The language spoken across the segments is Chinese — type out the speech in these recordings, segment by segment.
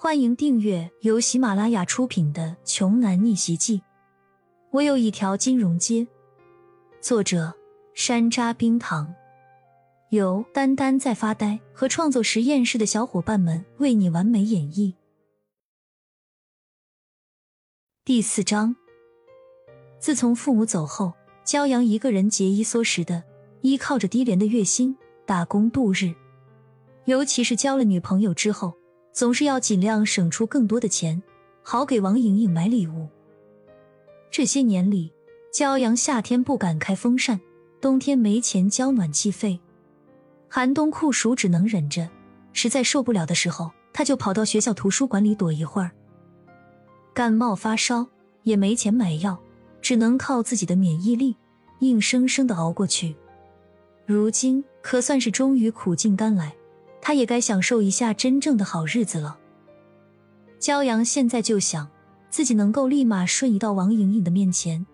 欢迎订阅由喜马拉雅出品的《穷男逆袭记》。我有一条金融街。作者：山楂冰糖，由丹丹在发呆和创作实验室的小伙伴们为你完美演绎。第四章。自从父母走后，骄阳一个人节衣缩食的，依靠着低廉的月薪打工度日。尤其是交了女朋友之后。总是要尽量省出更多的钱，好给王莹莹买礼物。这些年里，骄阳夏天不敢开风扇，冬天没钱交暖气费，寒冬酷暑只能忍着，实在受不了的时候，他就跑到学校图书馆里躲一会儿。感冒发烧也没钱买药，只能靠自己的免疫力，硬生生的熬过去。如今可算是终于苦尽甘来。他也该享受一下真正的好日子了。骄阳现在就想，自己能够立马瞬移到王莹莹的面前，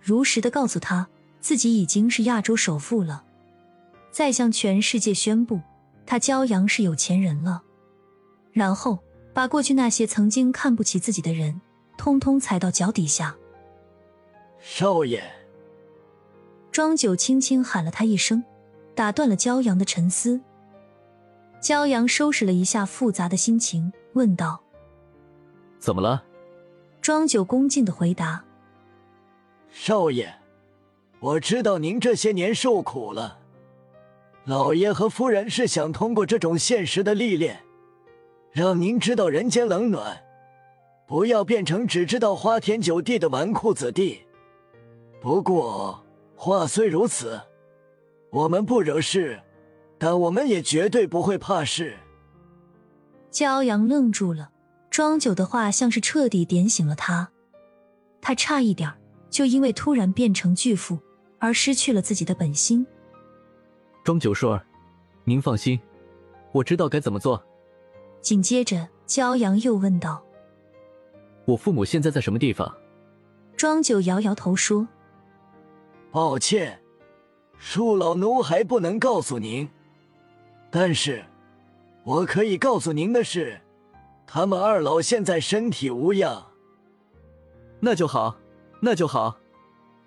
如实的告诉她自己已经是亚洲首富了，再向全世界宣布他骄阳是有钱人了，然后把过去那些曾经看不起自己的人，通通踩到脚底下。少爷，庄九轻轻喊了他一声，打断了骄阳的沉思。骄阳收拾了一下复杂的心情，问道：“怎么了？”庄九恭敬的回答：“少爷，我知道您这些年受苦了。老爷和夫人是想通过这种现实的历练，让您知道人间冷暖，不要变成只知道花天酒地的纨绔子弟。不过话虽如此，我们不惹事。”但我们也绝对不会怕事。骄阳愣住了，庄九的话像是彻底点醒了他。他差一点就因为突然变成巨富而失去了自己的本心。庄九叔儿，您放心，我知道该怎么做。紧接着，骄阳又问道：“我父母现在在什么地方？”庄九摇摇头说：“抱歉，恕老奴还不能告诉您。”但是，我可以告诉您的是，他们二老现在身体无恙。那就好，那就好。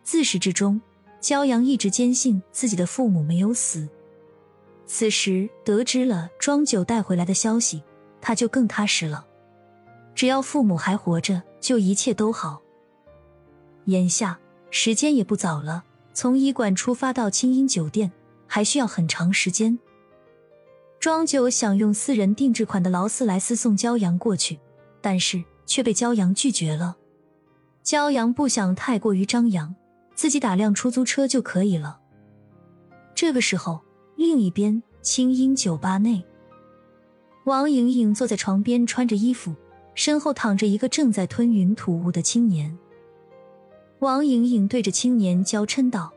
自始至终，骄阳一直坚信自己的父母没有死。此时得知了庄九带回来的消息，他就更踏实了。只要父母还活着，就一切都好。眼下时间也不早了，从医馆出发到清音酒店还需要很长时间。庄九想用私人定制款的劳斯莱斯送骄阳过去，但是却被骄阳拒绝了。骄阳不想太过于张扬，自己打辆出租车就可以了。这个时候，另一边清音酒吧内，王莹莹坐在床边穿着衣服，身后躺着一个正在吞云吐雾的青年。王莹莹对着青年娇嗔道：“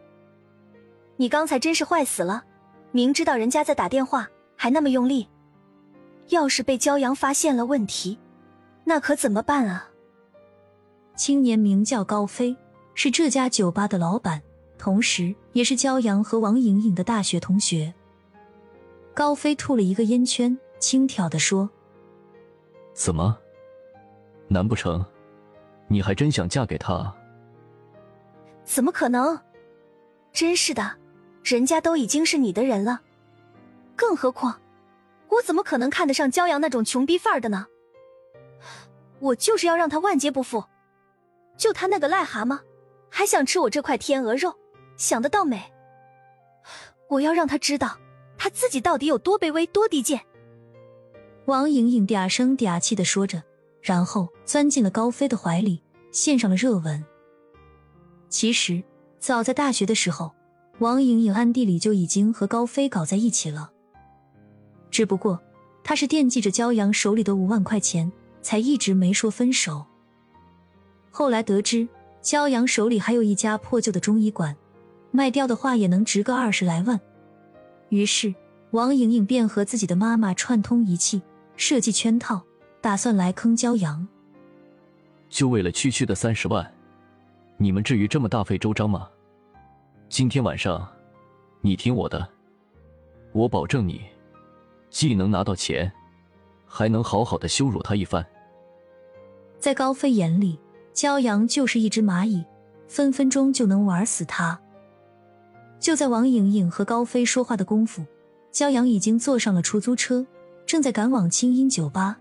你刚才真是坏死了，明知道人家在打电话。”还那么用力，要是被骄阳发现了问题，那可怎么办啊？青年名叫高飞，是这家酒吧的老板，同时也是骄阳和王莹莹的大学同学。高飞吐了一个烟圈，轻佻的说：“怎么？难不成你还真想嫁给他？”怎么可能？真是的，人家都已经是你的人了。更何况，我怎么可能看得上骄阳那种穷逼范儿的呢？我就是要让他万劫不复。就他那个癞蛤蟆，还想吃我这块天鹅肉，想得到美！我要让他知道，他自己到底有多卑微、多低贱。王莹莹嗲声嗲气的说着，然后钻进了高飞的怀里，献上了热吻。其实，早在大学的时候，王莹莹暗地里就已经和高飞搞在一起了。只不过，他是惦记着骄阳手里的五万块钱，才一直没说分手。后来得知骄阳手里还有一家破旧的中医馆，卖掉的话也能值个二十来万。于是王莹莹便和自己的妈妈串通一气，设计圈套，打算来坑骄阳。就为了区区的三十万，你们至于这么大费周章吗？今天晚上，你听我的，我保证你。既能拿到钱，还能好好的羞辱他一番。在高飞眼里，骄阳就是一只蚂蚁，分分钟就能玩死他。就在王莹莹和高飞说话的功夫，骄阳已经坐上了出租车，正在赶往清音酒吧。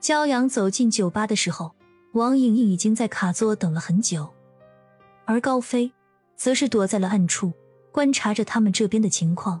骄阳走进酒吧的时候，王莹莹已经在卡座等了很久，而高飞则是躲在了暗处，观察着他们这边的情况。